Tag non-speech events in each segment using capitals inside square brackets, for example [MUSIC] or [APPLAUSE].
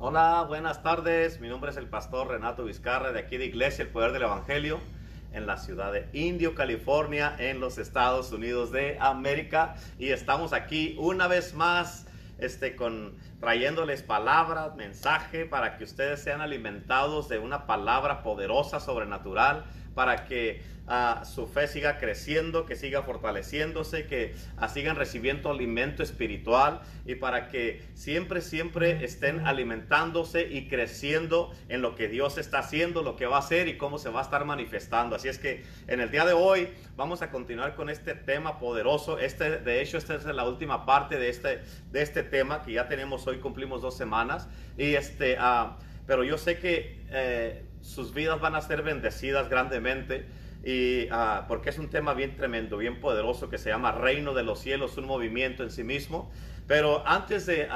Hola, buenas tardes. Mi nombre es el pastor Renato Vizcarra de aquí de Iglesia El Poder del Evangelio en la ciudad de Indio, California, en los Estados Unidos de América. Y estamos aquí una vez más este, con, trayéndoles palabras, mensaje para que ustedes sean alimentados de una palabra poderosa, sobrenatural, para que uh, su fe siga creciendo, que siga fortaleciéndose, que uh, sigan recibiendo alimento espiritual y para que siempre, siempre estén alimentándose y creciendo en lo que Dios está haciendo, lo que va a hacer y cómo se va a estar manifestando. Así es que en el día de hoy vamos a continuar con este tema poderoso. Este, de hecho, esta es la última parte de este, de este tema que ya tenemos hoy, cumplimos dos semanas. Y este, uh, pero yo sé que eh, sus vidas van a ser bendecidas grandemente. Y uh, porque es un tema bien tremendo, bien poderoso que se llama Reino de los Cielos, un movimiento en sí mismo. Pero antes de,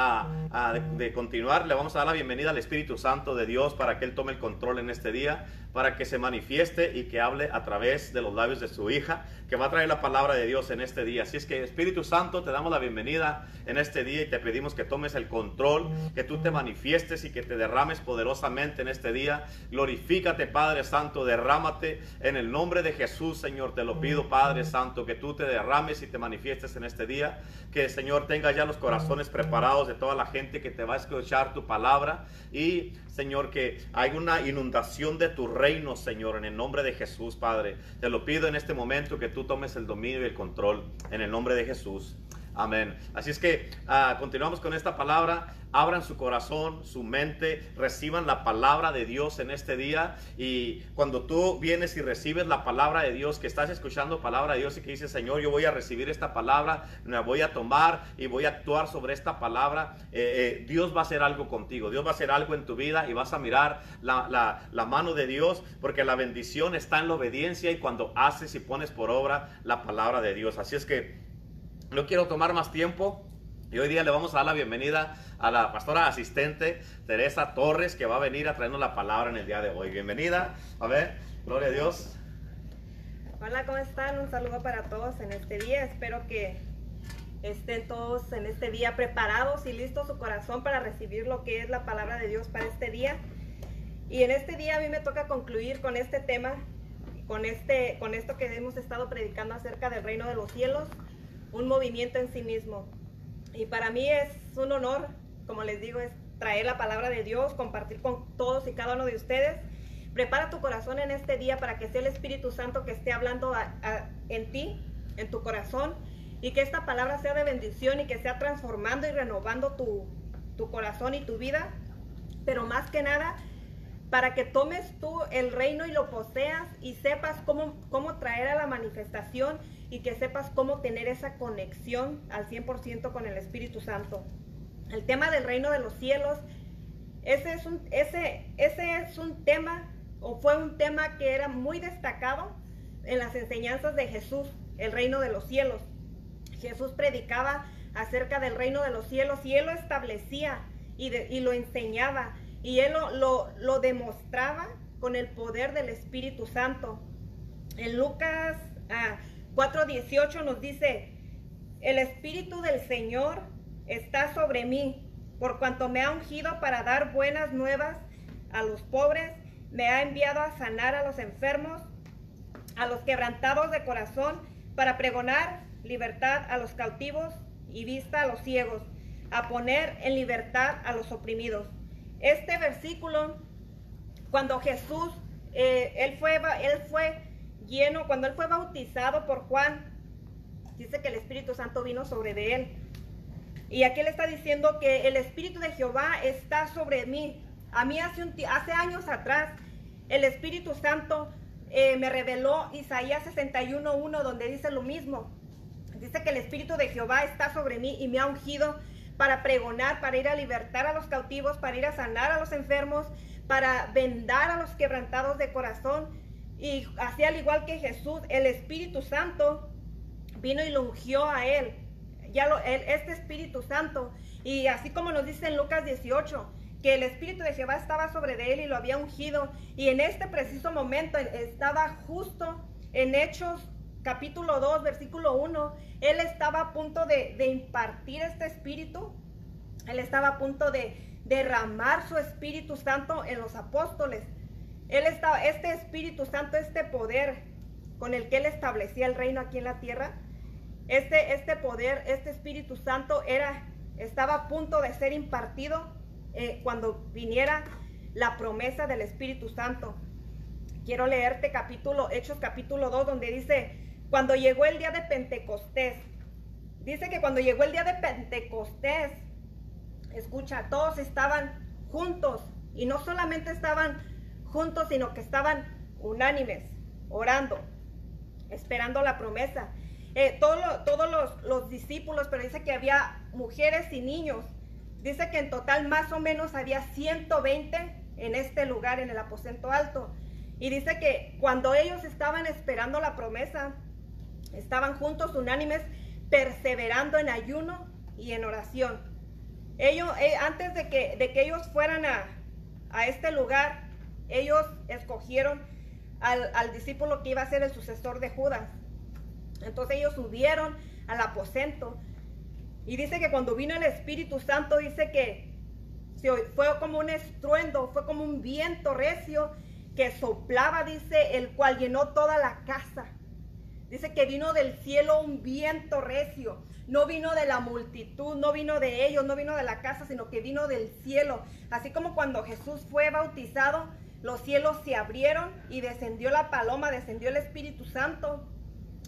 de, continuar, le vamos a dar la bienvenida al Espíritu Santo de Dios para que Él tome el control en este día, para que se manifieste y que hable a través de los labios de su hija, que va a traer la palabra de Dios en este día. Así es que Espíritu Santo, te damos la bienvenida en este día y te pedimos que tomes el control, que tú te manifiestes y que te derrames poderosamente en este día. Glorifícate, Padre Santo, derrámate en el nombre de Jesús, Señor. Te lo pido, Padre Santo, que tú te derrames y te manifiestes en este día. Que, Señor, tenga ya los corazones preparados de toda la gente que te va a escuchar tu palabra y Señor, que hay una inundación de tu reino, Señor, en el nombre de Jesús, Padre. Te lo pido en este momento que tú tomes el dominio y el control en el nombre de Jesús. Amén. Así es que uh, continuamos con esta palabra. Abran su corazón, su mente, reciban la palabra de Dios en este día. Y cuando tú vienes y recibes la palabra de Dios, que estás escuchando palabra de Dios y que dices, Señor, yo voy a recibir esta palabra, la voy a tomar y voy a actuar sobre esta palabra, eh, eh, Dios va a hacer algo contigo. Dios va a hacer algo en tu vida y vas a mirar la mano de Dios, porque la bendición está en la obediencia y cuando haces y pones por obra la palabra de Dios. Así es que no quiero tomar más tiempo. Y hoy día le vamos a dar la bienvenida a la pastora asistente Teresa Torres, que va a venir a traernos la palabra en el día de hoy. Bienvenida. A ver, gloria a Dios. Hola, ¿cómo están? Un saludo para todos en este día. Espero que estén todos en este día preparados y listos su corazón para recibir lo que es la palabra de Dios para este día. Y en este día a mí me toca concluir con este tema, con, este, con esto que hemos estado predicando acerca del reino de los cielos, un movimiento en sí mismo. Y para mí es un honor, como les digo, es traer la palabra de Dios, compartir con todos y cada uno de ustedes. Prepara tu corazón en este día para que sea el Espíritu Santo que esté hablando en ti, en tu corazón, y que esta palabra sea de bendición y que sea transformando y renovando tu, tu corazón y tu vida. Pero más que nada, para que tomes tú el reino y lo poseas y sepas cómo, cómo traer a la manifestación y que sepas cómo tener esa conexión al 100% con el Espíritu Santo. El tema del reino de los cielos, ese es un, ese, ese es un tema o fue un tema que era muy destacado en las enseñanzas de Jesús, el reino de los cielos. Jesús predicaba acerca del reino de los cielos y él lo establecía y, de, y lo enseñaba y él lo, lo, demostraba con el poder del Espíritu Santo. En Lucas ah, 4.18 nos dice, el Espíritu del Señor está sobre mí, por cuanto me ha ungido para dar buenas nuevas a los pobres, me ha enviado a sanar a los enfermos, a los quebrantados de corazón, para pregonar libertad a los cautivos y vista a los ciegos, a poner en libertad a los oprimidos. Este versículo, cuando Jesús, eh, él, fue, él fue lleno, cuando él fue bautizado por Juan, dice que el Espíritu Santo vino sobre de él. Y aquí le está diciendo que el Espíritu de Jehová está sobre mí. A mí hace, hace años atrás, el Espíritu Santo eh, me reveló Isaías 61.1, donde dice lo mismo. Dice que el Espíritu de Jehová está sobre mí y me ha ungido para pregonar, para ir a libertar a los cautivos, para ir a sanar a los enfermos, para vendar a los quebrantados de corazón y así al igual que Jesús, el Espíritu Santo vino y lo ungió a él. Ya lo, este Espíritu Santo. Y así como nos dice en Lucas 18, que el Espíritu de Jehová estaba sobre de él y lo había ungido. Y en este preciso momento estaba justo en Hechos capítulo 2, versículo 1. Él estaba a punto de impartir este Espíritu. Él estaba a punto de, derramar su Espíritu Santo en los apóstoles. Él estaba, este Espíritu Santo, este poder con el que él establecía el reino aquí en la tierra, este, este poder, este Espíritu Santo era, estaba a punto de ser impartido eh, cuando viniera la promesa del Espíritu Santo. Quiero leerte capítulo, Hechos capítulo 2, donde dice, cuando llegó el día de Pentecostés, dice que cuando llegó el día de Pentecostés, escucha, todos estaban juntos y no solamente estaban juntos, sino que estaban unánimes, orando, esperando la promesa. Eh, todos los, los discípulos, pero dice que había mujeres y niños. Dice que en total más o menos había 120 en este lugar, en el aposento alto. Y dice que cuando ellos estaban esperando la promesa, estaban juntos, unánimes, perseverando en ayuno y en oración. Ellos, eh, antes de que, de que ellos fueran a, a este lugar, ellos escogieron al, discípulo que iba a ser el sucesor de Judas. Entonces ellos subieron al aposento. Y dice que cuando vino el Espíritu Santo, dice que fue como un estruendo, fue como un viento recio que soplaba, dice, el cual llenó toda la casa. Dice que vino del cielo un viento recio. No vino de la multitud, no vino de ellos, no vino de la casa, sino que vino del cielo. Así como cuando Jesús fue bautizado, los cielos se abrieron y descendió la paloma, descendió el Espíritu Santo.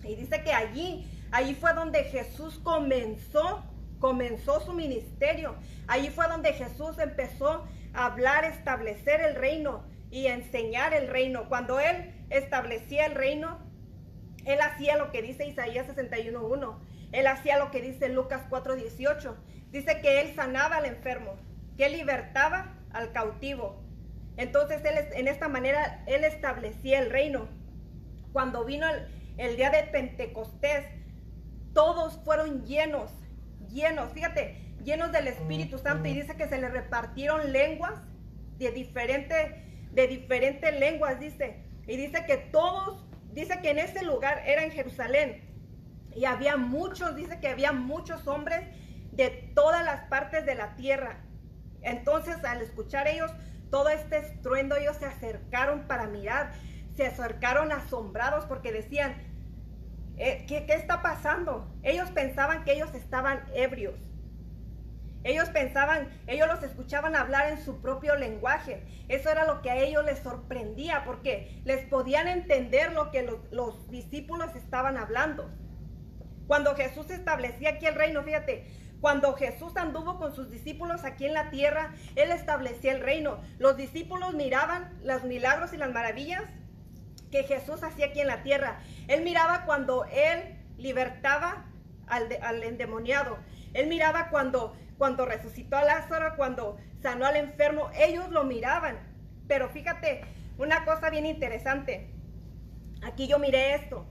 Y dice que allí, allí fue donde Jesús comenzó, comenzó su ministerio. Allí fue donde Jesús empezó a hablar, establecer el reino y enseñar el reino. Cuando él establecía el reino, él hacía lo que dice Isaías 61.1. Él hacía lo que dice Lucas 4.18. Dice que él sanaba al enfermo, que libertaba al cautivo. Entonces él, en esta manera él establecía el reino. Cuando vino el, día de Pentecostés, todos fueron llenos, llenos, fíjate, llenos del Espíritu Santo y dice que se le repartieron lenguas de diferentes de diferentes lenguas, dice. Y dice que todos, dice que en ese lugar era en Jerusalén. Y había muchos, dice que había muchos hombres de todas las partes de la tierra. Entonces, al escuchar ellos todo este estruendo, ellos se acercaron para mirar. Se acercaron asombrados porque decían, eh, ¿qué, ¿qué está pasando? Ellos pensaban que ellos estaban ebrios. Ellos pensaban, ellos los escuchaban hablar en su propio lenguaje. Eso era lo que a ellos les sorprendía porque les podían entender lo que los, discípulos estaban hablando. Cuando Jesús establecía aquí el reino, fíjate, cuando Jesús anduvo con sus discípulos aquí en la tierra, Él establecía el reino. Los discípulos miraban los milagros y las maravillas que Jesús hacía aquí en la tierra. Él miraba cuando Él libertaba al, endemoniado. Él miraba cuando cuando resucitó a Lázaro, cuando sanó al enfermo, ellos lo miraban. Pero fíjate, una cosa bien interesante. Aquí yo miré esto.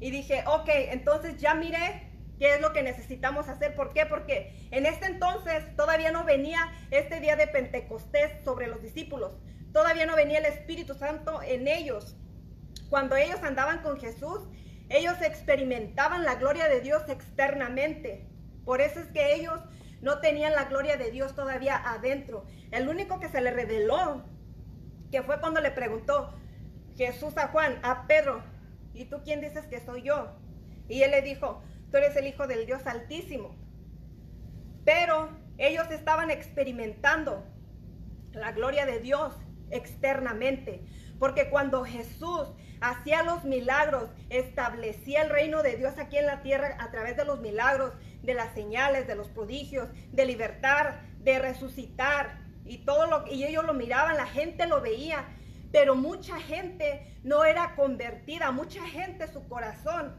Y dije, ok, entonces ya miré qué es lo que necesitamos hacer. ¿Por qué? Porque en este entonces todavía no venía este día de Pentecostés sobre los discípulos. Todavía no venía el Espíritu Santo en ellos. Cuando ellos andaban con Jesús, ellos experimentaban la gloria de Dios externamente. Por eso es que ellos no tenían la gloria de Dios todavía adentro. El único que se le reveló, que fue cuando le preguntó Jesús a Juan, a Pedro, ¿y tú quién dices que soy yo? Y él le dijo, tú eres el Hijo del Dios Altísimo. Pero ellos estaban experimentando la gloria de Dios externamente. Porque cuando Jesús hacía los milagros, establecía el reino de Dios aquí en la tierra a través de los milagros, de las señales, de los prodigios, de libertar, de resucitar y todo lo y ellos lo miraban, la gente lo veía, pero mucha gente no era convertida, mucha gente su corazón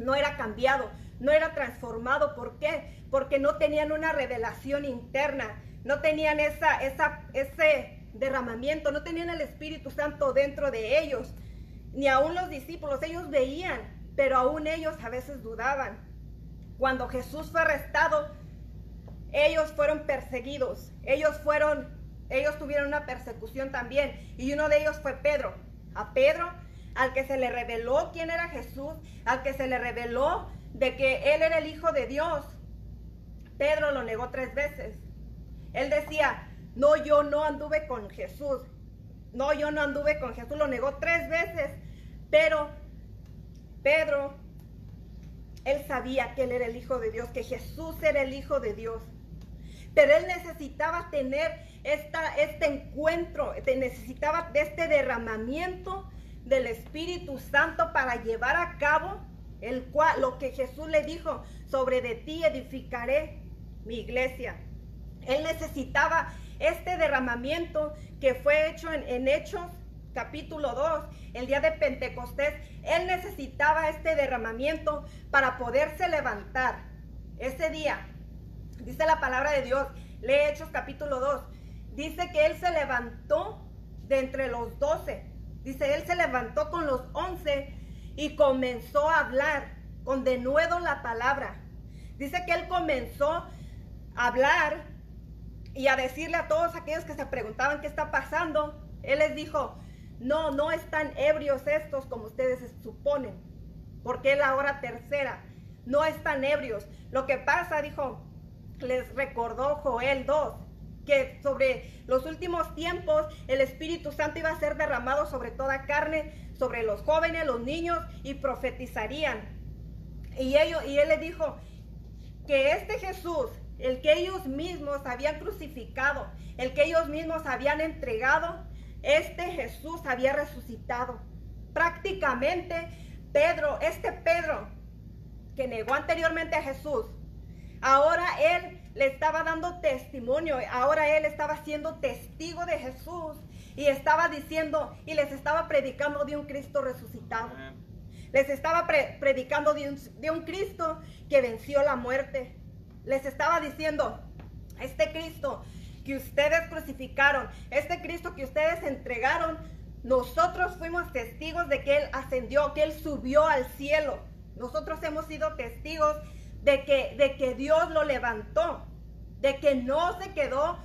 no era cambiado, no era transformado, ¿por qué? Porque no tenían una revelación interna, no tenían esa esa ese derramamiento, no tenían el Espíritu Santo dentro de ellos, ni aún los discípulos, ellos veían, pero aún ellos a veces dudaban. Cuando Jesús fue arrestado, ellos fueron perseguidos, ellos fueron, ellos tuvieron una persecución también, y uno de ellos fue Pedro. A Pedro, al que se le reveló quién era Jesús, al que se le reveló de que él era el Hijo de Dios, Pedro lo negó tres veces. él decía, no, yo no anduve con Jesús. No, yo no anduve con Jesús. Lo negó tres veces. Pero Pedro, él sabía que él era el Hijo de Dios, que Jesús era el Hijo de Dios. Pero él necesitaba tener esta, este encuentro, necesitaba de este derramamiento del Espíritu Santo para llevar a cabo el cual, lo que Jesús le dijo, sobre de ti edificaré mi iglesia. Él necesitaba este derramamiento que fue hecho en, en Hechos capítulo 2, el día de Pentecostés, él necesitaba este derramamiento para poderse levantar. Ese día, dice la palabra de Dios, lee Hechos capítulo 2, dice que él se levantó de entre los doce. Dice, él se levantó con los once y comenzó a hablar con denuedo la palabra. Dice que él comenzó a hablar y a decirle a todos aquellos que se preguntaban qué está pasando. Él les dijo, no, no están ebrios estos como ustedes suponen, porque es la hora tercera. No están ebrios. Lo que pasa, dijo, les recordó Joel 2, que sobre los últimos tiempos el Espíritu Santo iba a ser derramado sobre toda carne, sobre los jóvenes, los niños, y profetizarían. Y, ellos, y él le dijo que este Jesús, el que ellos mismos habían crucificado, el que ellos mismos habían entregado, este Jesús había resucitado. Prácticamente Pedro, este Pedro que negó anteriormente a Jesús, ahora él le estaba dando testimonio, ahora él estaba siendo testigo de Jesús y estaba diciendo y les estaba predicando de un Cristo resucitado. Les estaba predicando de un, de un Cristo que venció la muerte. Les estaba diciendo, este Cristo que ustedes crucificaron, este Cristo que ustedes entregaron, nosotros fuimos testigos de que Él ascendió, que Él subió al cielo. Nosotros hemos sido testigos de que, de que Dios lo levantó, de que no se quedó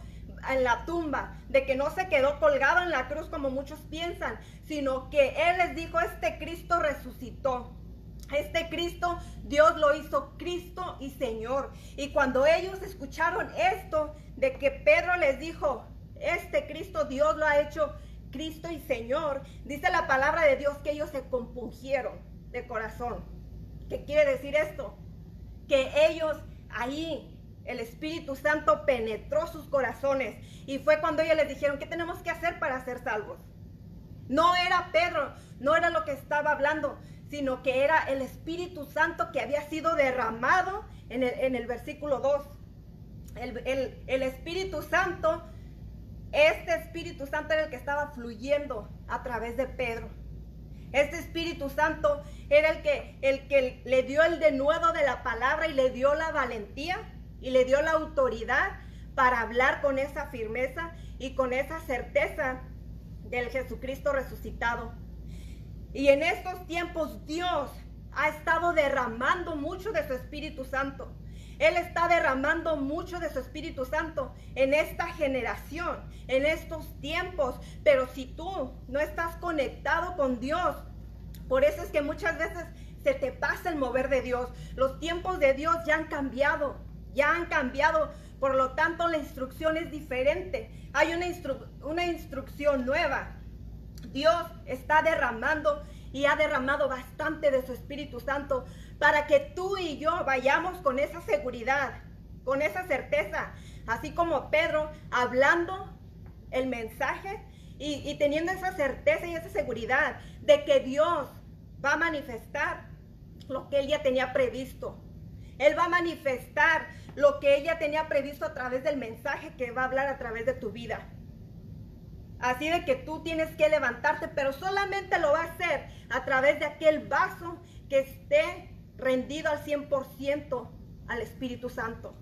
en la tumba, de que no se quedó colgado en la cruz como muchos piensan, sino que Él les dijo, este Cristo resucitó. Este Cristo, Dios lo hizo Cristo y Señor. Y cuando ellos escucharon esto, de que Pedro les dijo, este Cristo, Dios lo ha hecho Cristo y Señor, dice la palabra de Dios que ellos se compungieron de corazón. ¿Qué quiere decir esto? Que ellos ahí, el Espíritu Santo penetró sus corazones. Y fue cuando ellos les dijeron, ¿qué tenemos que hacer para ser salvos? No era Pedro, no era lo que estaba hablando, sino que era el Espíritu Santo que había sido derramado en el, versículo 2. El, el, Espíritu Santo, este Espíritu Santo era el que estaba fluyendo a través de Pedro. Este Espíritu Santo era el que, el que le dio el denuedo de la palabra y le dio la valentía y le dio la autoridad para hablar con esa firmeza y con esa certeza del Jesucristo resucitado. Y en estos tiempos Dios ha estado derramando mucho de su Espíritu Santo. Él está derramando mucho de su Espíritu Santo en esta generación, en estos tiempos. Pero si tú no estás conectado con Dios, por eso es que muchas veces se te pasa el mover de Dios. Los tiempos de Dios ya han cambiado, ya han cambiado. Por lo tanto, la instrucción es diferente. Hay una, una instrucción nueva. Dios está derramando y ha derramado bastante de su Espíritu Santo para que tú y yo vayamos con esa seguridad, con esa certeza, así como Pedro hablando el mensaje y, teniendo esa certeza y esa seguridad de que Dios va a manifestar lo que él ya tenía previsto. Él va a manifestar lo que ella tenía previsto a través del mensaje que va a hablar a través de tu vida. Así de que tú tienes que levantarte, pero solamente lo va a hacer a través de aquel vaso que esté rendido al 100% al Espíritu Santo.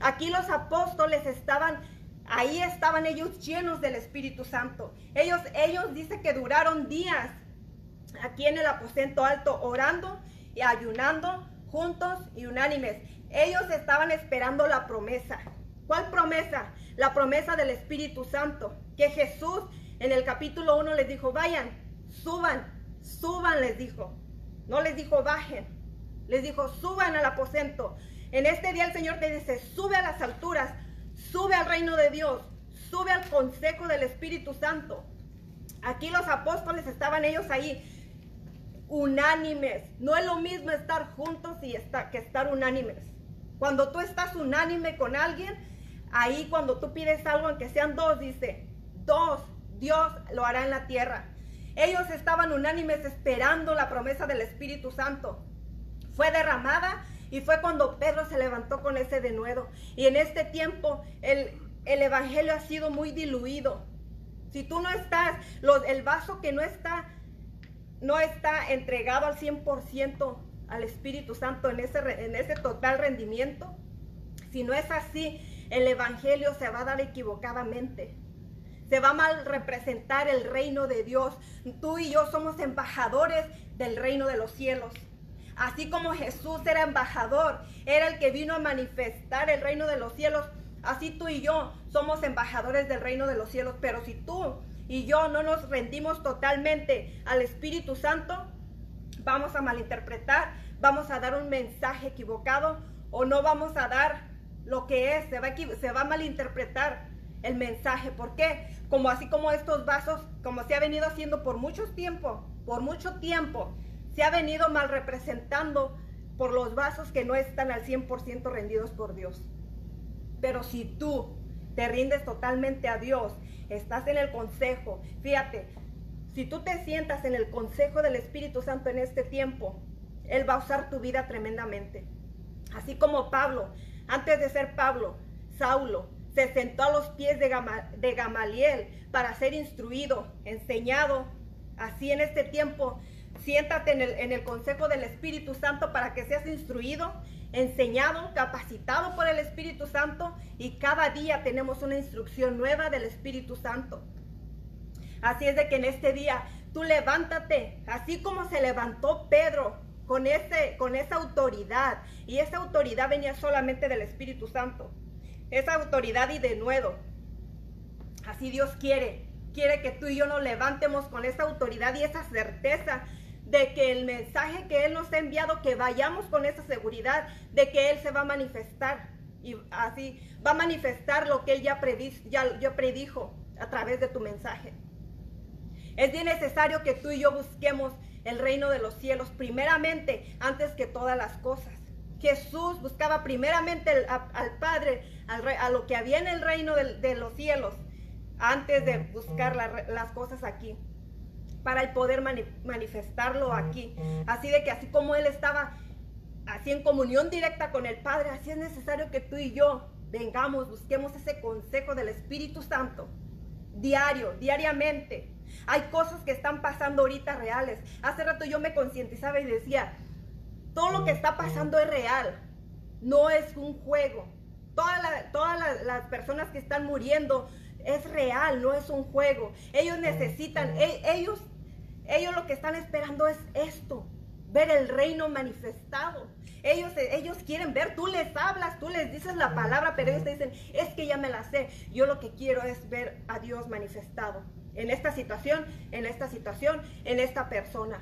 Aquí los apóstoles estaban, ahí estaban ellos llenos del Espíritu Santo. Ellos, ellos dicen que duraron días aquí en el aposento alto orando y ayunando juntos y unánimes. Ellos estaban esperando la promesa. ¿Cuál promesa? La promesa del Espíritu Santo. Que Jesús en el capítulo 1 les dijo, vayan, suban, suban, les dijo. No les dijo, bajen. Les dijo, suban al aposento. En este día el Señor te dice, sube a las alturas, sube al reino de Dios, sube al consejo del Espíritu Santo. Aquí los apóstoles estaban ellos ahí unánimes. No es lo mismo estar juntos y estar, que estar unánimes. Cuando tú estás unánime con alguien, ahí cuando tú pides algo, aunque sean dos, dice, dos, Dios lo hará en la tierra. Ellos estaban unánimes esperando la promesa del Espíritu Santo. Fue derramada y fue cuando Pedro se levantó con ese denuedo. Y en este tiempo el, el Evangelio ha sido muy diluido. Si tú no estás, los, el vaso que no está, no está entregado al 100% al Espíritu Santo en ese, en ese total rendimiento, si no es así, el Evangelio se va a dar equivocadamente. Se va a mal representar el reino de Dios. Tú y yo somos embajadores del reino de los cielos. Así como Jesús era embajador, era el que vino a manifestar el reino de los cielos, así tú y yo somos embajadores del reino de los cielos. Pero si tú y yo no nos rendimos totalmente al Espíritu Santo, vamos a malinterpretar, vamos a dar un mensaje equivocado o no vamos a dar lo que es, se va a, se va a malinterpretar el mensaje. ¿Por qué? Como así como estos vasos, como se ha venido haciendo por mucho tiempo, por mucho tiempo, se ha venido mal representando por los vasos que no están al 100% rendidos por Dios. Pero si tú te rindes totalmente a Dios, estás en el consejo, fíjate, si tú te sientas en el consejo del Espíritu Santo en este tiempo, Él va a usar tu vida tremendamente. Así como Pablo, antes de ser Pablo, Saulo, se sentó a los pies de, Gamaliel para ser instruido, enseñado. Así en este tiempo, siéntate en el, consejo del Espíritu Santo para que seas instruido, enseñado, capacitado por el Espíritu Santo y cada día tenemos una instrucción nueva del Espíritu Santo. Así es de que en este día tú levántate, así como se levantó Pedro con, ese, con esa autoridad. Y esa autoridad venía solamente del Espíritu Santo. Esa autoridad y de nuevo. Así Dios quiere. Quiere que tú y yo nos levantemos con esa autoridad y esa certeza de que el mensaje que Él nos ha enviado, que vayamos con esa seguridad de que Él se va a manifestar. Y así va a manifestar lo que Él ya, ya, ya predijo a través de tu mensaje. Es bien necesario que tú y yo busquemos el reino de los cielos primeramente antes que todas las cosas. Jesús buscaba primeramente al Padre, a lo que había en el reino de, los cielos, antes de buscar las cosas aquí, para el poder manifestarlo aquí. Así de que así como Él estaba así en comunión directa con el Padre, así es necesario que tú y yo vengamos, busquemos ese consejo del Espíritu Santo, diario, diariamente, hay cosas que están pasando ahorita reales. Hace rato yo me concientizaba y decía, todo lo que está pasando es real, no es un juego. Todas, las personas que están muriendo es real, no es un juego. Ellos necesitan, e, ellos, ellos lo que están esperando es esto, ver el reino manifestado. Ellos, ellos quieren ver, tú les hablas, tú les dices la palabra, pero ellos te dicen, es que ya me la sé. Yo lo que quiero es ver a Dios manifestado en esta situación, en esta situación, en esta persona.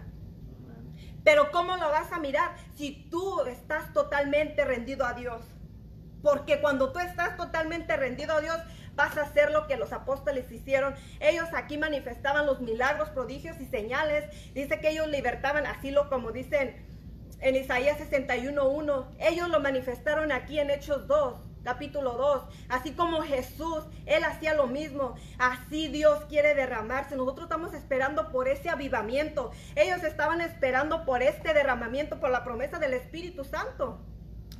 Pero ¿cómo lo vas a mirar si tú estás totalmente rendido a Dios? Porque cuando tú estás totalmente rendido a Dios, vas a hacer lo que los apóstoles hicieron. Ellos aquí manifestaban los milagros, prodigios y señales. Dice que ellos libertaban asilo, como dicen en Isaías 61.1. Ellos lo manifestaron aquí en Hechos 2 capítulo 2. Así como Jesús, Él hacía lo mismo. Así Dios quiere derramarse. Nosotros estamos esperando por ese avivamiento. Ellos estaban esperando por este derramamiento, por la promesa del Espíritu Santo.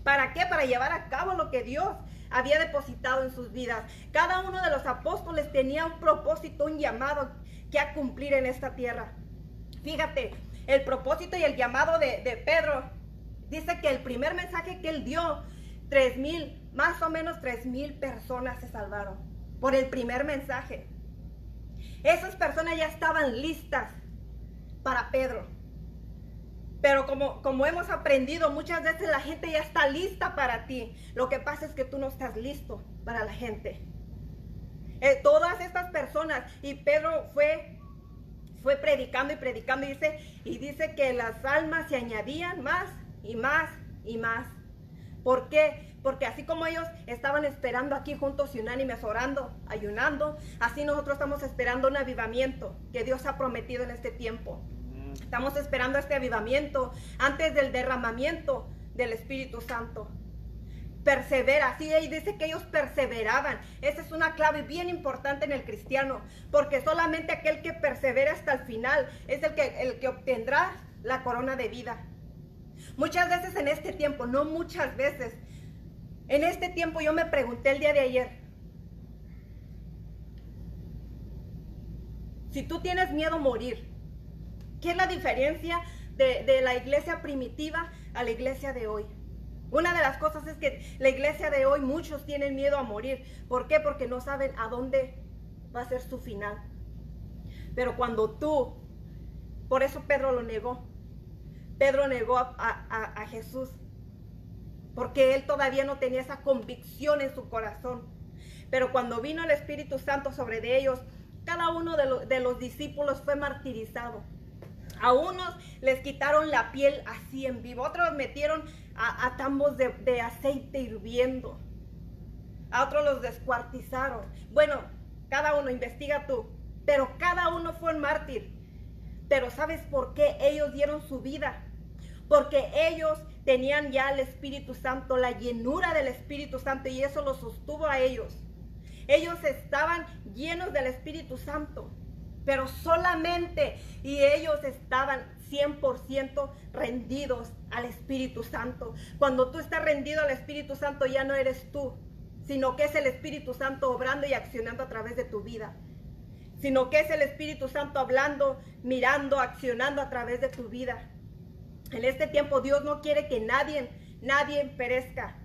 ¿Para qué? Para llevar a cabo lo que Dios había depositado en sus vidas. Cada uno de los apóstoles tenía un propósito, un llamado que a cumplir en esta tierra. Fíjate, el propósito y el llamado de, de Pedro dice que el primer mensaje que él dio, tres mil más o menos tres mil personas se salvaron por el primer mensaje. Esas personas ya estaban listas para Pedro. Pero como, como hemos aprendido, muchas veces la gente ya está lista para ti. Lo que pasa es que tú no estás listo para la gente. Eh, todas estas personas, y Pedro fue, fue predicando y predicando, y dice, y dice que las almas se añadían más y más y más ¿Por qué? Porque así como ellos estaban esperando aquí juntos y unánimes orando, ayunando, así nosotros estamos esperando un avivamiento que Dios ha prometido en este tiempo. Estamos esperando este avivamiento antes del derramamiento del Espíritu Santo. Persevera, sí, y dice que ellos perseveraban. Esa es una clave bien importante en el cristiano, porque solamente aquel que persevera hasta el final es el que, el que obtendrá la corona de vida. Muchas veces en este tiempo, no muchas veces, en este tiempo yo me pregunté el día de ayer, si tú tienes miedo a morir, ¿qué es la diferencia de, la iglesia primitiva a la iglesia de hoy? Una de las cosas es que la iglesia de hoy muchos tienen miedo a morir. ¿Por qué? Porque no saben a dónde va a ser su final. Pero cuando tú, por eso Pedro lo negó, Pedro negó a, Jesús porque él todavía no tenía esa convicción en su corazón. Pero cuando vino el Espíritu Santo sobre de ellos, cada uno de, los discípulos fue martirizado. A unos les quitaron la piel así en vivo, otros metieron a, tambos de, de, aceite hirviendo, a otros los descuartizaron. Bueno, cada uno, investiga tú, pero cada uno fue un mártir. Pero ¿sabes por qué ellos dieron su vida? Porque ellos tenían ya el Espíritu Santo, la llenura del Espíritu Santo y eso los sostuvo a ellos. Ellos estaban llenos del Espíritu Santo, pero solamente y ellos estaban 100% rendidos al Espíritu Santo. Cuando tú estás rendido al Espíritu Santo ya no eres tú, sino que es el Espíritu Santo obrando y accionando a través de tu vida sino que es el Espíritu Santo hablando, mirando, accionando a través de tu vida. En este tiempo Dios no quiere que nadie, nadie perezca,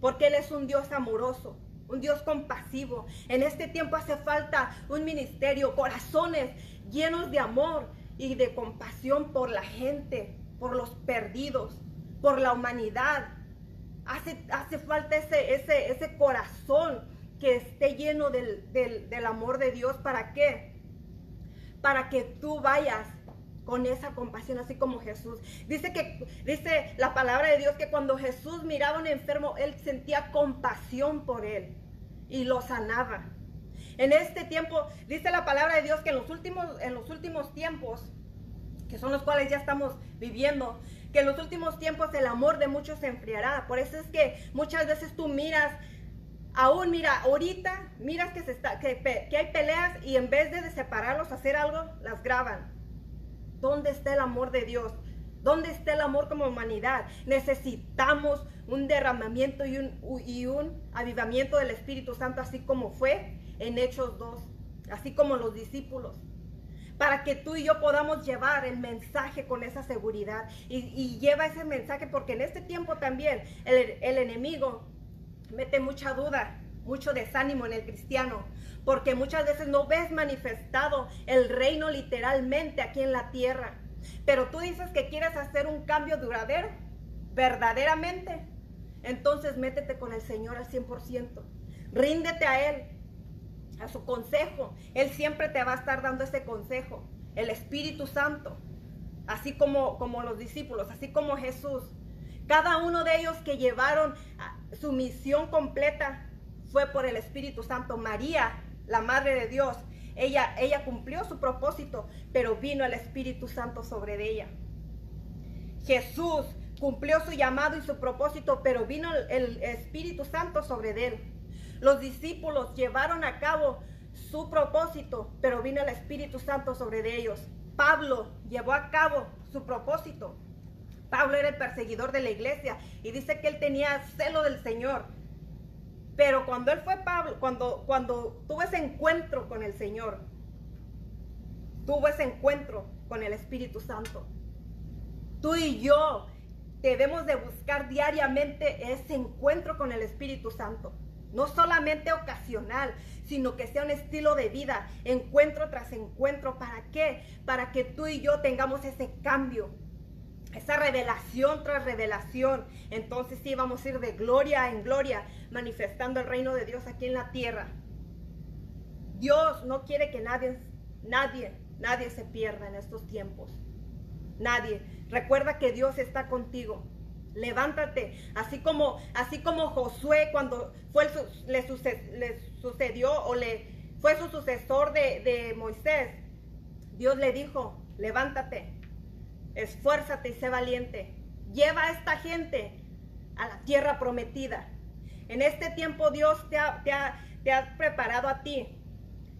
porque Él es un Dios amoroso, un Dios compasivo. En este tiempo hace falta un ministerio, corazones llenos de amor y de compasión por la gente, por los perdidos, por la humanidad. Hace, hace falta ese, ese, ese corazón que esté lleno del, del amor de Dios. ¿Para qué? Para que tú vayas con esa compasión, así como Jesús. Dice que, dice la palabra de Dios que cuando Jesús miraba a un enfermo, él sentía compasión por él y lo sanaba. En este tiempo, dice la palabra de Dios que en los últimos, en los últimos tiempos, que son los cuales ya estamos viviendo, que en los últimos tiempos el amor de muchos se enfriará. Por eso es que muchas veces tú miras aún mira, ahorita miras que, se está, que, que, hay peleas y en vez de separarlos, hacer algo, las graban. ¿Dónde está el amor de Dios? ¿Dónde está el amor como humanidad? Necesitamos un derramamiento y un, avivamiento del Espíritu Santo, así como fue en Hechos 2, así como los discípulos para que tú y yo podamos llevar el mensaje con esa seguridad. Y, lleva ese mensaje porque en este tiempo también el, enemigo mete mucha duda, mucho desánimo en el cristiano porque muchas veces no ves manifestado el reino literalmente aquí en la tierra. Pero tú dices que quieres hacer un cambio duradero, verdaderamente. Entonces métete con el Señor al 100%. Ríndete a Él, a su consejo. Él siempre te va a estar dando ese consejo. El Espíritu Santo, así como, como los discípulos, así como Jesús. Cada uno de ellos que llevaron su misión completa fue por el Espíritu Santo. María la Madre de Dios, ella, ella cumplió su propósito, pero vino el Espíritu Santo sobre ella. Jesús cumplió su llamado y su propósito, pero vino el, Espíritu Santo sobre él. Los discípulos llevaron a cabo su propósito, pero vino el Espíritu Santo sobre ellos. Pablo llevó a cabo su propósito. Pablo era el perseguidor de la iglesia y dice que él tenía celo del Señor. Pero cuando él fue Pablo, cuando, cuando tuvo ese encuentro con el Señor, tuvo ese encuentro con el Espíritu Santo. Tú y yo debemos de buscar diariamente ese encuentro con el Espíritu Santo. No solamente ocasional, sino que sea un estilo de vida, encuentro tras encuentro. ¿Para qué? Para que tú y yo tengamos ese cambio, esa revelación tras revelación. Entonces sí, vamos a ir de gloria en gloria, manifestando el reino de Dios aquí en la tierra. Dios no quiere que nadie, nadie, nadie se pierda en estos tiempos. Nadie. Recuerda que Dios está contigo. levántate. Así como, así como Josué cuando fue le, sucedió o le fue su sucesor de, de Moisés, Dios le dijo, levántate, esfuérzate y sé valiente. Lleva a esta gente a la tierra prometida. En este tiempo Dios te ha, preparado a ti.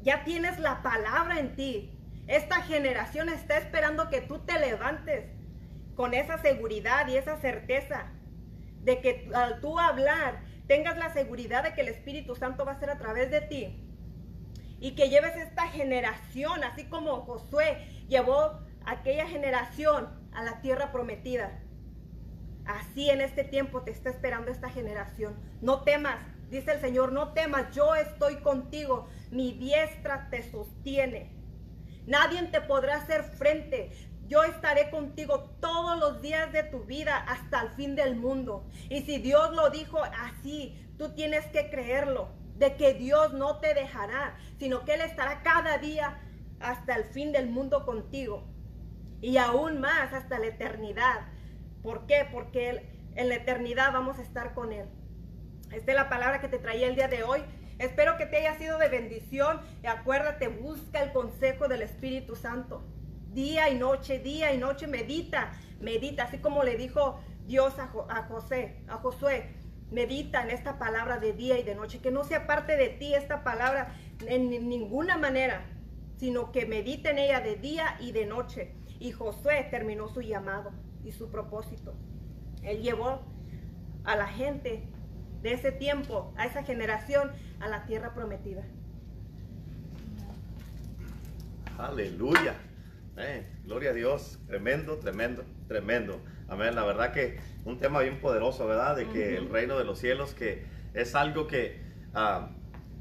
Ya tienes la palabra en ti. Esta generación está esperando que tú te levantes con esa seguridad y esa certeza de que al tú hablar tengas la seguridad de que el Espíritu Santo va a ser a través de ti. Y que lleves esta generación, así como Josué llevó aquella generación a la tierra prometida. Así en este tiempo te está esperando esta generación. No temas, dice el Señor, no temas, yo estoy contigo, mi diestra te sostiene. Nadie te podrá hacer frente. Yo estaré contigo todos los días de tu vida hasta el fin del mundo. Y si Dios lo dijo así, tú tienes que creerlo, de que Dios no te dejará, sino que Él estará cada día hasta el fin del mundo contigo. Y aún más hasta la eternidad. ¿Por qué? Porque en la eternidad vamos a estar con Él. Esta es la palabra que te traía el día de hoy. Espero que te haya sido de bendición y acuérdate, busca el consejo del Espíritu Santo día y noche, día y noche, medita, medita, así como le dijo Dios a, José, a Josué, medita en esta palabra de día y de noche, que no sea parte de ti esta palabra en ninguna manera, sino que medita en ella de día y de noche. Y Josué terminó su llamado y su propósito. Él llevó a la gente de ese tiempo, a esa generación, a la tierra prometida. Aleluya. Eh, gloria a Dios, tremendo, tremendo, tremendo. Amén. La verdad que un tema bien poderoso, ¿verdad? De que el reino de los cielos, que es algo que, ah,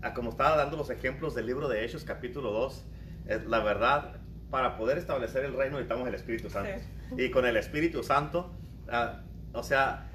ah, como estaba dando los ejemplos del libro de Hechos, capítulo 2, la verdad, para poder establecer el reino necesitamos el Espíritu Santo. Y con el Espíritu Santo, ah, o sea,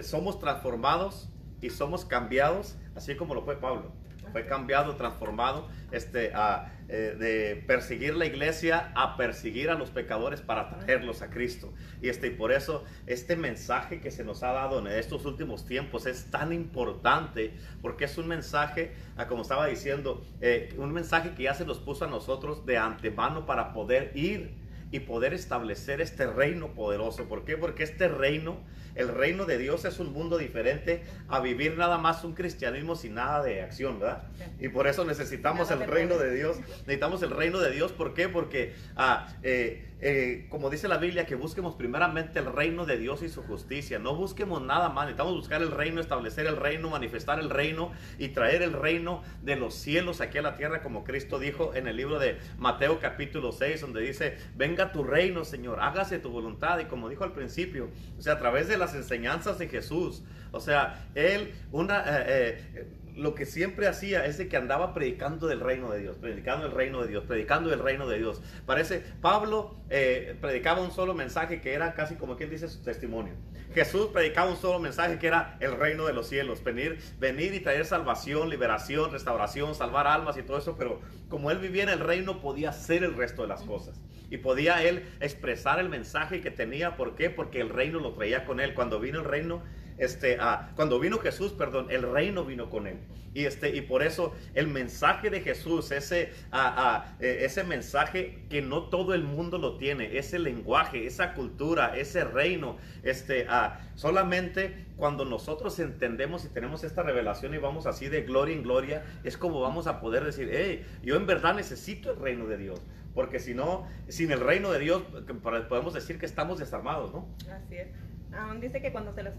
somos transformados y somos cambiados, así como lo fue Pablo. Fue cambiado, transformado, este, a, eh, de perseguir la iglesia a perseguir a los pecadores para traerlos a Cristo. Y, este, por eso este mensaje que se nos ha dado en estos últimos tiempos es tan importante, porque es un mensaje, como estaba diciendo, eh, un mensaje que ya se nos puso a nosotros de antemano para poder ir y poder establecer este reino poderoso. ¿Por qué? Porque este reino el reino de Dios es un mundo diferente a vivir nada más un cristianismo sin nada de acción, ¿verdad? Y por eso necesitamos el reino de Dios. Necesitamos el reino de Dios. ¿Por qué? Porque, ah, eh, eh, como dice la Biblia, que busquemos primeramente el reino de Dios y su justicia. No busquemos nada más. Necesitamos buscar el reino, establecer el reino, manifestar el reino y traer el reino de los cielos aquí a la tierra, como Cristo dijo en el libro de Mateo capítulo 6, donde dice, venga tu reino, Señor, hágase tu voluntad. Y como dijo al principio, o sea, a través de las enseñanzas de Jesús, o sea, él, una... Eh, eh, lo que siempre hacía es de que andaba predicando del reino de Dios, predicando el reino de Dios, predicando el reino de Dios. Parece, Pablo eh, predicaba un solo mensaje que era casi como quien dice su testimonio. Jesús predicaba un solo mensaje que era el reino de los cielos, venir, venir y traer salvación, liberación, restauración, salvar almas y todo eso, pero como él vivía en el reino podía hacer el resto de las cosas. Y podía él expresar el mensaje que tenía. ¿Por qué? Porque el reino lo traía con él. Cuando vino el reino, este, cuando vino Jesús, perdón, el reino vino con él. Y, este, y por eso el mensaje de Jesús, ese, e, ese mensaje que no todo el mundo lo tiene, ese lenguaje, esa cultura, ese reino, este, solamente cuando nosotros entendemos y tenemos esta revelación y vamos así de gloria en gloria, es como vamos a poder decir, hey, yo en verdad necesito el reino de Dios. Porque si no, sin el reino de Dios, podemos decir que estamos desarmados, ¿no? Así es. Aún dice que cuando se les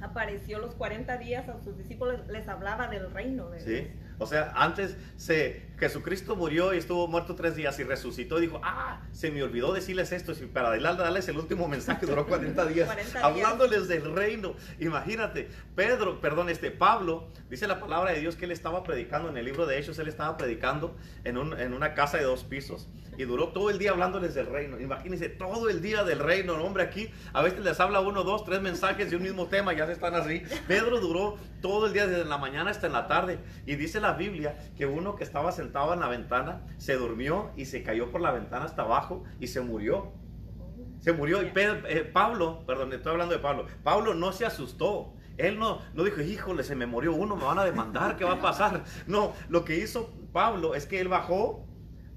apareció los 40 días a sus discípulos, les hablaba del reino de Sí, o sea, antes se, Jesucristo murió y estuvo muerto tres días y resucitó y dijo, ah, se me olvidó decirles esto, y para adelante darles el último mensaje, duró 40 [LAUGHS] días, hablándoles del reino. Imagínate, Pedro, perdón, este Pablo, dice la palabra de Dios que él estaba predicando en el libro de Hechos, él estaba predicando en, un, en una casa de dos pisos y duró todo el día hablándoles del reino. Imagínense, todo el día del reino, hombre, aquí a veces les habla uno, dos, tres mensajes de un mismo tema, ya se están así. Pedro duró todo el día, desde la mañana hasta en la tarde. Y dice la Biblia que uno que estaba sentado en la ventana se durmió y se cayó por la ventana hasta abajo y se murió Se murió y eh, Pablo, perdón, estoy hablando de Pablo. Pablo no se asustó. Él no, no dijo, híjole, se me murió uno, me van a demandar, ¿qué va a pasar? No, lo que hizo Pablo es que él bajó,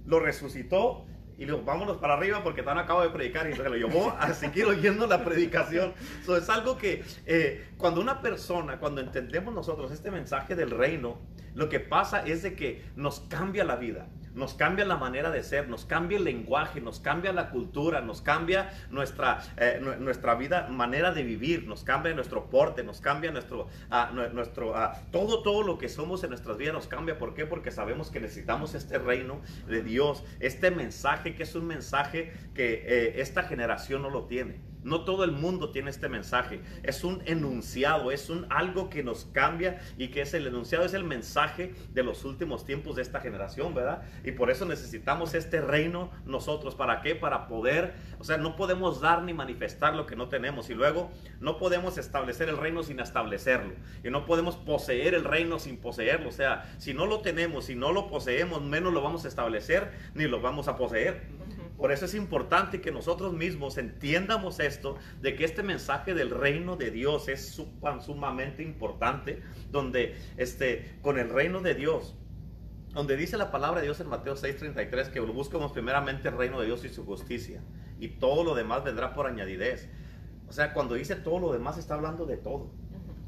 lo resucitó y le dijo, vámonos para arriba porque tan acabo de predicar y se lo llevó a [LAUGHS] seguir oyendo la predicación. Eso es algo que eh, cuando una persona, cuando entendemos nosotros este mensaje del reino, lo que pasa es de que nos cambia la vida nos cambia la manera de ser, nos cambia el lenguaje, nos cambia la cultura, nos cambia nuestra, eh, nuestra vida, manera de vivir, nos cambia nuestro porte, nos cambia nuestro, ah, nuestro ah, todo, todo lo que somos en nuestras vidas nos cambia. ¿Por qué? Porque sabemos que necesitamos este reino de Dios, este mensaje que es un mensaje que eh, esta generación no lo tiene. No todo el mundo tiene este mensaje. Es un enunciado, es un algo que nos cambia y que es el enunciado, es el mensaje de los últimos tiempos de esta generación, ¿verdad? Y por eso necesitamos este reino nosotros. ¿Para qué? Para poder, o sea, no podemos dar ni manifestar lo que no tenemos. Y luego no podemos establecer el reino sin establecerlo. Y no podemos poseer el reino sin poseerlo. O sea, si no lo tenemos, si no lo poseemos, menos lo vamos a establecer ni lo vamos a poseer. Por eso es importante que nosotros mismos entiendamos esto, de que este mensaje del reino de Dios es sumamente importante, donde este, con el reino de Dios, donde dice la palabra de Dios en Mateo 6:33, que busquemos primeramente el reino de Dios y su justicia, y todo lo demás vendrá por añadidez. O sea, cuando dice todo lo demás está hablando de todo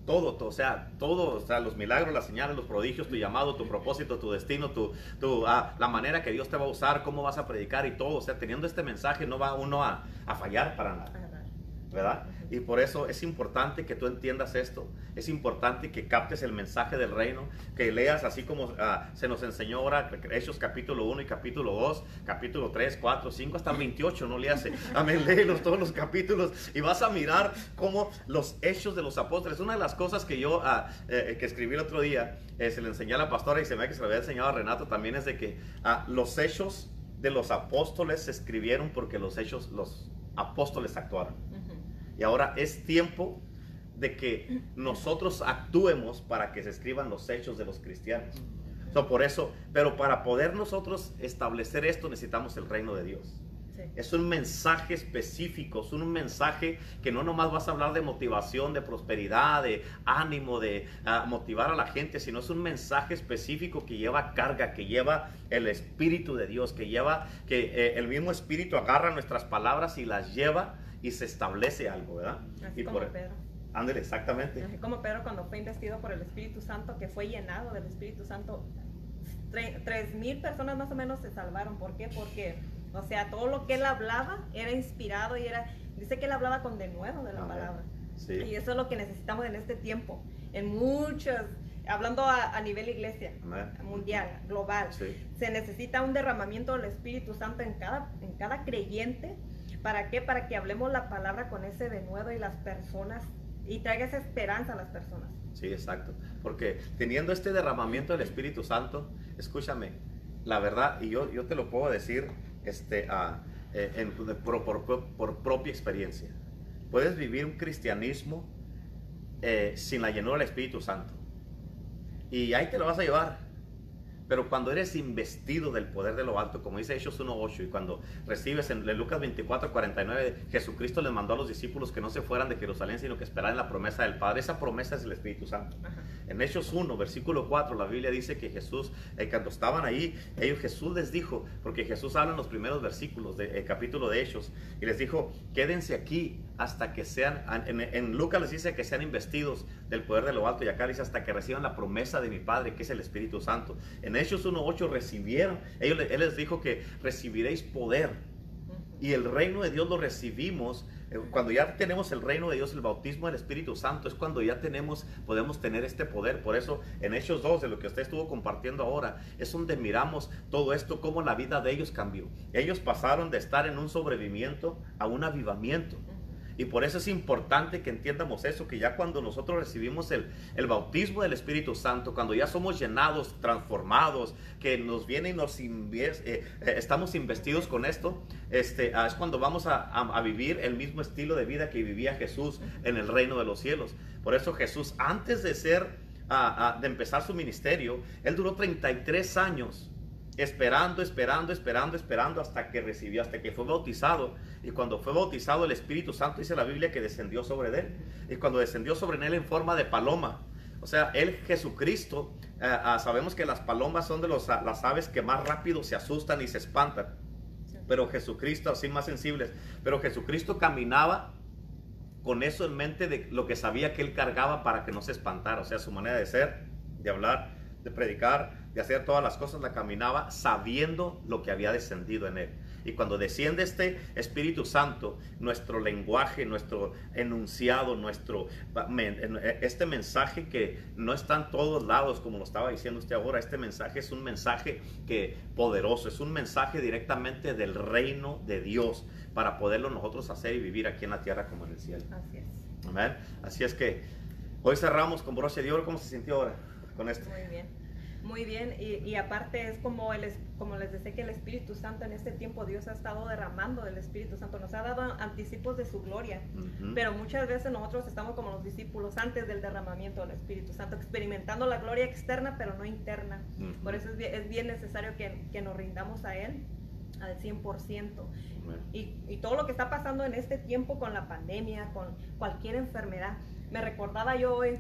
todo, o sea, todo, o sea, los milagros, las señales, los prodigios, tu llamado, tu propósito, tu destino, tu, tu ah, la manera que Dios te va a usar, cómo vas a predicar y todo, o sea, teniendo este mensaje no va uno a, a fallar para nada. ¿verdad? Y por eso es importante que tú entiendas esto, es importante que captes el mensaje del reino, que leas así como ah, se nos enseñó ahora Hechos capítulo 1 y capítulo 2, capítulo 3, 4, 5 hasta 28, no le hace. Amén, léelos todos los capítulos y vas a mirar cómo los hechos de los apóstoles, una de las cosas que yo eh, que escribí el otro día, eh, se le enseñé a la pastora y se me que se lo había enseñado a Renato también es de que ah, los hechos de los apóstoles se escribieron porque los hechos, los apóstoles actuaron. Y ahora es tiempo de que nosotros actuemos para que se escriban los hechos de los cristianos. por eso, pero para poder nosotros establecer esto necesitamos el reino de Dios. Es un mensaje específico, es un mensaje que no nomás vas a hablar de motivación, de prosperidad, de ánimo, de ah, motivar a la gente, sino es un mensaje específico que lleva carga, que lleva el Espíritu de Dios, que lleva, que eh, el mismo Espíritu agarra nuestras palabras y las lleva y se establece algo, ¿verdad? Así y como Pedro. Ándale, exactamente. Así como Pedro cuando fue investido por el Espíritu Santo, que fue llenado del Espíritu Santo, tres mil personas más o menos se salvaron. ¿Por qué? Porque, o sea, todo lo que él hablaba era inspirado y era, dice que él hablaba con denuedo de la palabra. Sí. Y eso es lo que necesitamos en este tiempo. En muchos, hablando a, nivel iglesia, mundial, global, se necesita un derramamiento del Espíritu Santo en cada, en cada creyente ¿Para qué? Para que hablemos la palabra con ese denuedo y las personas y traiga esa esperanza a las personas. Sí, exacto. Porque teniendo este derramamiento del Espíritu Santo, escúchame, la verdad, y yo, yo te lo puedo decir este, eh, por, propia experiencia, puedes vivir un cristianismo eh, sin la llenura del Espíritu Santo. Y ahí te lo vas a llevar. Pero cuando eres investido del poder de lo alto, como dice Hechos 1.8, y cuando recibes en Lucas 24.49, Jesucristo les mandó a los discípulos que no se fueran de Jerusalén, sino que esperaran la promesa del Padre. Esa promesa es el Espíritu Santo. En Hechos 1, versículo 4, la Biblia dice que Jesús, eh, cuando estaban ahí, ellos, Jesús les dijo, porque Jesús habla en los primeros versículos del eh, capítulo de Hechos, y les dijo, quédense aquí hasta que sean, en, Lucas les dice que sean investidos del poder de lo alto, y acá dice hasta que reciban la promesa de mi Padre, que es el Espíritu Santo. En Hechos 1.8 recibieron, ellos, Él les dijo que recibiréis poder, y el reino de Dios lo recibimos eh, cuando ya tenemos el reino de Dios, el bautismo del Espíritu Santo, es cuando ya tenemos, podemos tener este poder. Por eso en Hechos 2, de lo que usted estuvo compartiendo ahora, es donde miramos todo esto, cómo la vida de ellos cambió. Ellos pasaron de estar en un sobrevivimiento a un avivamiento. Y por eso es importante que entiendamos eso, que ya cuando nosotros recibimos el, bautismo del Espíritu Santo, cuando ya somos llenados, transformados, que nos viene y nos eh, eh, estamos investidos con esto, este, ah, es cuando vamos a, vivir el mismo estilo de vida que vivía Jesús en el reino de los cielos. Por eso Jesús, antes de ser, ah, ah, de empezar su ministerio, él duró 33 años esperando, esperando, esperando, esperando hasta que recibió, hasta que fue bautizado. Y cuando fue bautizado el Espíritu Santo dice la Biblia que descendió sobre él. Y cuando descendió sobre él en forma de paloma. O sea, él Jesucristo, eh, ah, sabemos que las palomas son de ah, las aves que más rápido se asustan y se espantan. Pero Jesucristo, así más sensibles. Pero Jesucristo caminaba con eso en mente de lo que sabía que él cargaba para que no se espantara. O sea, su manera de ser, de hablar, de predicar, de hacer todas las cosas, la caminaba sabiendo lo que había descendido en él. Y cuando desciende este Espíritu Santo, nuestro lenguaje, nuestro enunciado, nuestro este mensaje que no está en todos lados, como lo estaba diciendo usted ahora, este mensaje es un mensaje que poderoso, es un mensaje directamente del reino de Dios para poderlo nosotros hacer y vivir aquí en la tierra como en el cielo. Así es. Amén. Así es que hoy cerramos con broche de oro. ¿Cómo se sintió ahora con esto? Muy bien. Muy bien, y, aparte es como, el, como les decía que el Espíritu Santo en este tiempo Dios ha estado derramando del Espíritu Santo, nos ha dado anticipos de su gloria, pero muchas veces nosotros estamos como los discípulos antes del derramamiento del Espíritu Santo, experimentando la gloria externa pero no interna. Por eso es bien, es bien necesario que, que, nos rindamos a Él al 100%. Y, y todo lo que está pasando en este tiempo con la pandemia, con cualquier enfermedad, me recordaba yo hoy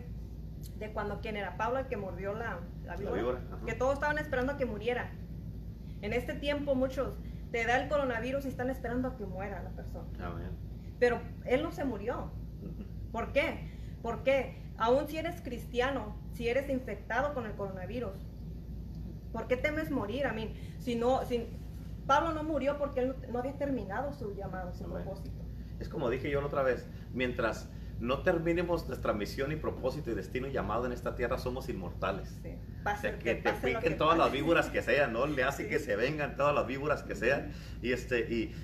de cuando quien era Pablo el que mordió la, la víbora, que todos estaban esperando a que muriera. En este tiempo muchos te da el coronavirus y están esperando a que muera la persona. Pero él no se murió. ¿Por qué? Porque aún si eres cristiano, si eres infectado con el coronavirus, ¿por qué temes morir? A mí, si no, si, Pablo no murió porque él no había terminado su llamado, su propósito. Es como dije yo la otra vez, mientras no terminemos nuestra misión y propósito y destino y llamado en esta tierra, somos inmortales. que, te piquen todas las víboras que sean, ¿no? Le hace que se vengan todas las víboras que sean. Y, este, y,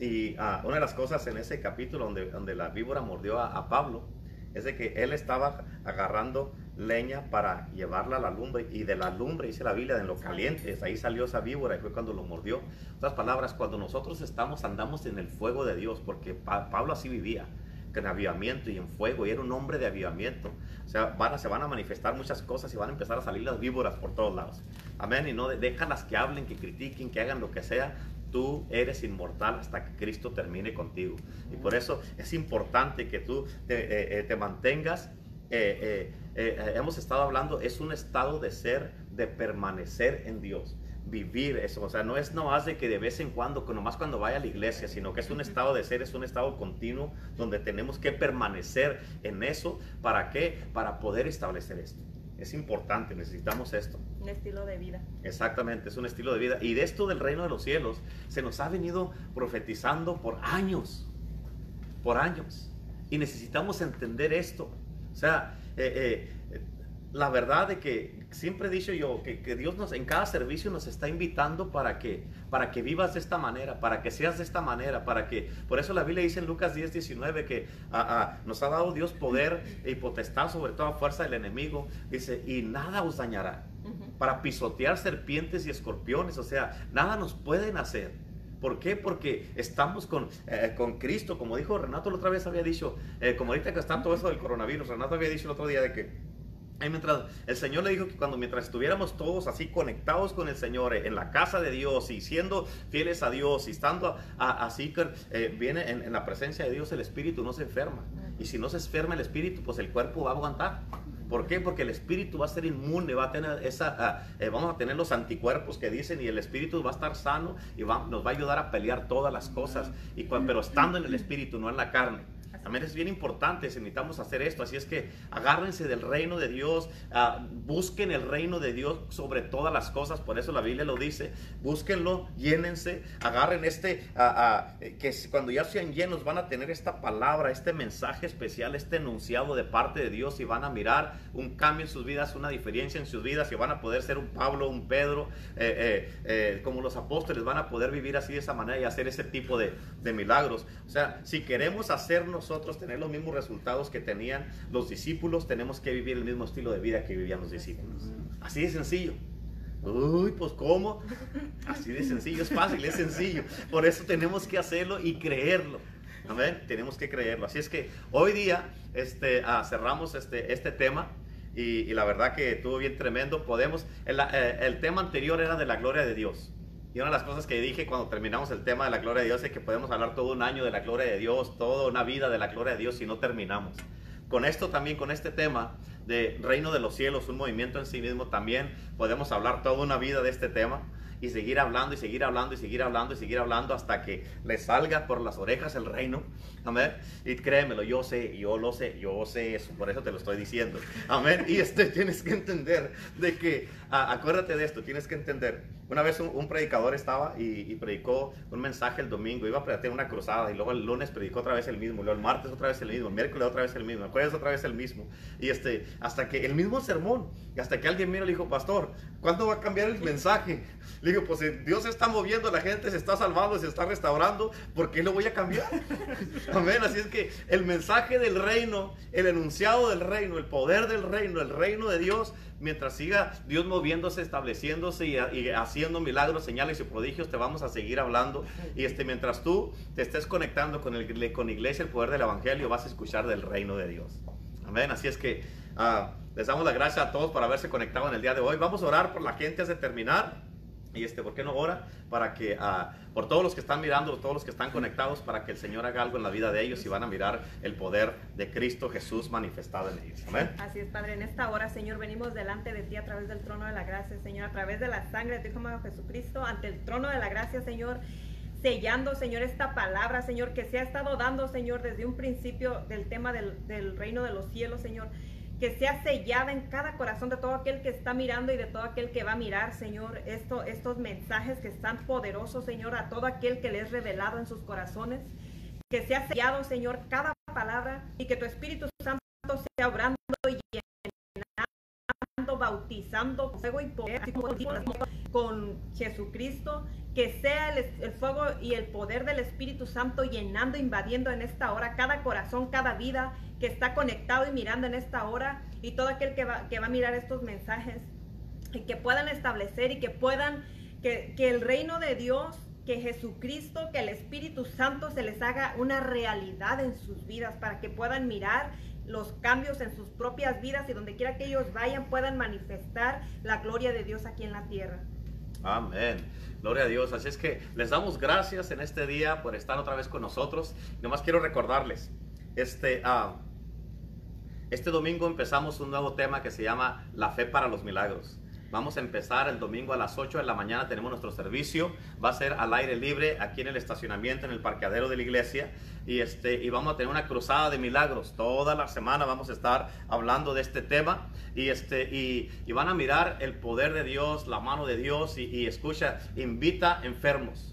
y, ah, una de las cosas en ese capítulo donde, donde la víbora mordió a, Pablo es de que él estaba agarrando leña para llevarla a la lumbre y de la lumbre, dice la Biblia, de lo caliente, ahí salió esa víbora y fue cuando lo mordió. En otras palabras, cuando nosotros estamos, andamos en el fuego de Dios, porque Pablo así vivía en avivamiento y en fuego, y era un hombre de avivamiento. O sea, van a, se van a manifestar muchas cosas y van a empezar a salir las víboras por todos lados. Amén. Y no déjalas que hablen, que critiquen, que hagan lo que sea. Tú eres inmortal hasta que Cristo termine contigo. Y por eso es importante que tú te, eh, eh, mantengas. Eh, hemos estado hablando, es un estado de ser, de permanecer en Dios vivir eso. O sea, no es nomás de que de vez en cuando, nomás cuando vaya a la iglesia, sino que es un estado de ser, es un estado continuo donde tenemos que permanecer en eso. ¿Para qué? Para poder establecer esto. Es importante, necesitamos esto. Un estilo de vida. Exactamente, es un estilo de vida. Y de esto del reino de los cielos se nos ha venido profetizando por años, por años. Y necesitamos entender esto. O sea, eh, eh, la verdad de que siempre he dicho yo que, Dios nos en cada servicio nos está invitando para que para que vivas de esta manera, para que seas de esta manera, para que por eso la Biblia dice en Lucas 10, 19 que nos ha dado Dios poder y potestad sobre toda fuerza del enemigo, dice, y nada os dañará. Para pisotear serpientes y escorpiones, o sea, nada nos pueden hacer. ¿Por qué? Porque estamos con, eh, con Cristo, como dijo Renato la otra vez había dicho, eh, como ahorita que está todo eso del coronavirus, Renato había dicho el otro día de que mientras el Señor le dijo que cuando mientras estuviéramos todos así conectados con el Señor eh, en la casa de Dios y siendo fieles a Dios y estando así eh, viene en, la presencia de Dios el Espíritu no se enferma y si no se enferma el Espíritu pues el cuerpo va a aguantar ¿Por qué? Porque el espíritu va a ser inmune, va a tener esa, ah, eh, vamos a tener los anticuerpos que dicen y el espíritu va a estar sano y nos va a ayudar a pelear todas las cosas, y, pero estando en el espíritu, no en la carne. También es bien importante, necesitamos hacer esto. Así es que agárrense del reino de Dios, ah, busquen el reino de Dios sobre todas las cosas. Por eso la Biblia lo dice. Búsquenlo, llénense, agarren este, ah, ah, que cuando ya sean llenos van a tener esta palabra, este mensaje especial, este enunciado de parte de Dios y van a mirar un cambio en sus vidas, una diferencia en sus vidas y van a poder ser un Pablo, un Pedro, eh, eh, eh, como los apóstoles, van a poder vivir así de esa manera y hacer ese tipo de, milagros. O sea, si queremos hacer nosotros tener los mismos resultados que tenían los discípulos, tenemos que vivir el mismo estilo de vida que vivían los discípulos. Así de sencillo. Uy, pues ¿cómo? Así de sencillo, es fácil, es sencillo. Por eso tenemos que hacerlo y creerlo. Amén, tenemos que creerlo. Así es que hoy día este, ah, cerramos este, este tema y, la verdad que estuvo bien tremendo. Podemos, el, eh, el, tema anterior era de la gloria de Dios. Y una de las cosas que dije cuando terminamos el tema de la gloria de Dios es que podemos hablar todo un año de la gloria de Dios, toda una vida de la gloria de Dios si no terminamos. Con esto también, con este tema de reino de los cielos, un movimiento en sí mismo, también podemos hablar toda una vida de este tema y seguir hablando y seguir hablando y seguir hablando y seguir hablando hasta que le salga por las orejas el reino. Amén. Y créemelo, yo sé, yo lo sé, yo sé eso, por eso te lo estoy diciendo. Amén. Y este [LAUGHS] tienes que entender de que, acuérdate de esto, tienes que entender. Una vez un, predicador estaba y, predicó un mensaje el domingo, iba a predicar una cruzada y luego el lunes predicó otra vez el mismo, luego el martes otra vez el mismo, el miércoles otra vez el mismo, el jueves otra vez el mismo. Y este, hasta que el mismo sermón, hasta que alguien vino y le dijo, pastor, ¿cuándo va a cambiar el mensaje? Le digo, pues eh, Dios está moviendo, la gente se está salvando, se está restaurando, ¿por qué lo voy a cambiar? [LAUGHS] Amén. Así es que el mensaje del reino, el enunciado del reino, el poder del reino, el reino de Dios, mientras siga Dios moviéndose, estableciéndose y, haciendo milagros, señales y prodigios, te vamos a seguir hablando. Y este, mientras tú te estés conectando con, el, con iglesia, el poder del evangelio, vas a escuchar del reino de Dios. Amén. Así es que ah, les damos la gracia a todos por haberse conectado en el día de hoy. Vamos a orar por la gente de terminar. Y este, ¿por qué no ora? Para que, uh, por todos los que están mirando, todos los que están conectados, para que el Señor haga algo en la vida de ellos y van a mirar el poder de Cristo Jesús manifestado en ellos. Amén. Así es, Padre. En esta hora, Señor, venimos delante de ti a través del trono de la gracia, Señor, a través de la sangre de tu Hijo Jesucristo, ante el trono de la gracia, Señor sellando, Señor, esta palabra, Señor, que se ha estado dando, Señor, desde un principio del tema del, del reino de los cielos, Señor que sea sellada en cada corazón de todo aquel que está mirando y de todo aquel que va a mirar, Señor, esto, estos mensajes que están poderosos, Señor, a todo aquel que le es revelado en sus corazones. Que sea sellado, Señor, cada palabra y que tu Espíritu Santo sea obrando y llenando, bautizando con fuego y poder, con Jesucristo, que sea el, fuego y el poder del Espíritu Santo llenando, invadiendo en esta hora cada corazón, cada vida, que está conectado y mirando en esta hora y todo aquel que va, que va a mirar estos mensajes y que puedan establecer y que puedan, que, que el reino de Dios, que Jesucristo, que el Espíritu Santo se les haga una realidad en sus vidas para que puedan mirar los cambios en sus propias vidas y donde quiera que ellos vayan puedan manifestar la gloria de Dios aquí en la tierra. Amén. Gloria a Dios. Así es que les damos gracias en este día por estar otra vez con nosotros. Nomás quiero recordarles, este, ah, este domingo empezamos un nuevo tema que se llama La fe para los milagros. Vamos a empezar el domingo a las 8 de la mañana, tenemos nuestro servicio, va a ser al aire libre aquí en el estacionamiento, en el parqueadero de la iglesia, y, este, y vamos a tener una cruzada de milagros. Toda la semana vamos a estar hablando de este tema, y, este, y, van a mirar el poder de Dios, la mano de Dios, y, escucha, invita enfermos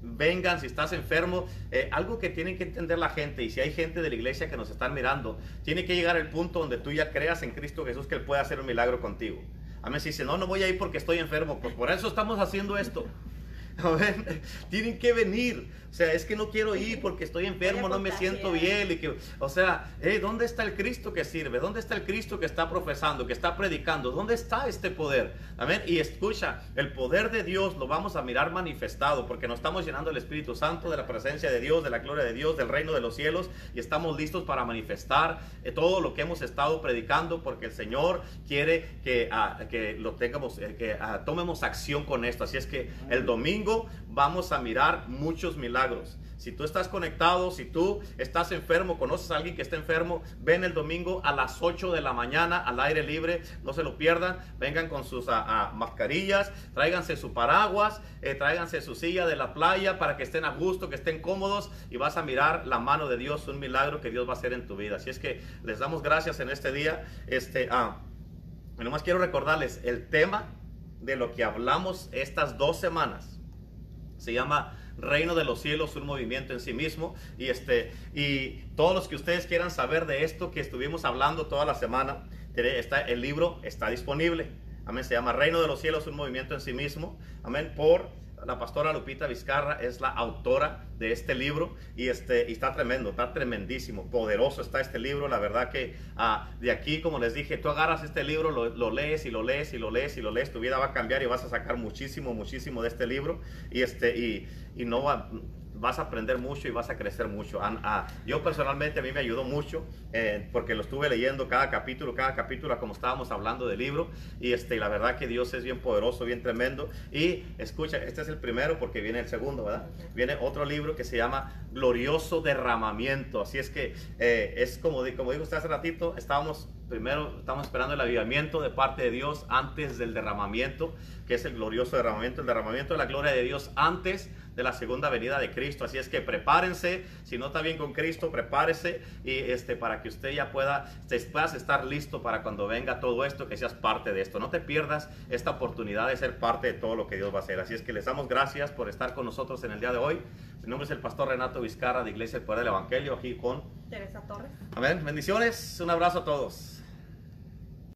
vengan si estás enfermo. Eh, algo que tienen que entender la gente, y si hay gente de la iglesia que nos están mirando, tiene que llegar el punto donde tú ya creas en Cristo Jesús que Él puede hacer un milagro contigo. Amén. Si dice, no, no voy a ir porque estoy enfermo, pues por eso estamos haciendo esto. [LAUGHS] Tienen que venir. O sea, es que no quiero ir porque estoy enfermo, no me siento bien. Y que, o sea, ¿dónde está el Cristo que sirve? ¿Dónde está el Cristo que está profesando, que está predicando? ¿Dónde está este poder? Amén. Y escucha, el poder de Dios lo vamos a mirar manifestado porque nos estamos llenando el Espíritu Santo de la presencia de Dios, de la gloria de Dios, del reino de los cielos y estamos listos para manifestar eh, todo lo que hemos estado predicando porque el Señor quiere que, ah, que lo tengamos, eh, que ah, tomemos acción con esto. Así es que el domingo vamos a mirar muchos milagros. Si tú estás conectado, si tú estás enfermo, conoces a alguien que está enfermo, ven el domingo a las 8 de la mañana al aire libre, no se lo pierdan, vengan con sus mascarillas, tráiganse su paraguas, eh, tráiganse su silla de la playa para que estén a gusto, que estén cómodos y vas a mirar la mano de Dios, un milagro que Dios va a hacer en tu vida. Así es que les damos gracias en este día. Este, ah, nomás quiero recordarles el tema de lo que hablamos estas dos semanas se llama Reino de los Cielos, un movimiento en sí mismo. Y, este, y todos los que ustedes quieran saber de esto que estuvimos hablando toda la semana, está, el libro está disponible. Amén. Se llama Reino de los Cielos, un movimiento en sí mismo. Amén. Por la pastora Lupita Vizcarra es la autora de este libro y, este, está tremendo, está tremendísimo, poderoso está este libro. La verdad que ah, de aquí, como les dije, tú agarras este libro, lo, lees y lo lees y lo lees y lo lees, tu vida va a cambiar y vas a sacar muchísimo, muchísimo de este libro y, este, y, y no va vas a aprender mucho y vas a crecer mucho. An- ah, yo personalmente a mí me ayudó mucho eh, porque lo estuve leyendo cada capítulo, cada capítulo como estábamos hablando del libro y este, la verdad que Dios es bien poderoso, bien tremendo. Y escucha, este es el primero porque viene el segundo, ¿verdad? Viene otro libro que se llama Glorioso Derramamiento. Así es que eh, es como, como dijo usted hace ratito, estábamos primero, estamos esperando el avivamiento de parte de Dios antes del derramamiento, que es el glorioso derramamiento, el derramamiento de la gloria de Dios antes de la segunda venida de Cristo. Así es que prepárense, si no está bien con Cristo, prepárese y este para que usted ya pueda, puedas estar listo para cuando venga todo esto, que seas parte de esto. No te pierdas esta oportunidad de ser parte de todo lo que Dios va a hacer. Así es que les damos gracias por estar con nosotros en el día de hoy. Mi nombre es el pastor Renato Vizcarra de Iglesia El Poder del Evangelio, aquí con... Teresa Torres. Amén. Bendiciones. Un abrazo a todos.